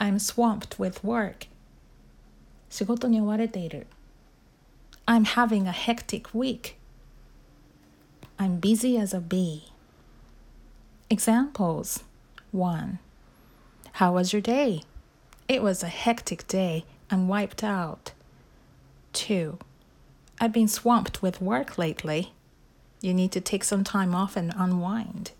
I'm swamped with work. 仕事に追われている。I'm having a hectic week. I'm busy as a bee. Examples 1. How was your day? It was a hectic day. I'm wiped out. 2. I've been swamped with work lately. You need to take some time off and unwind.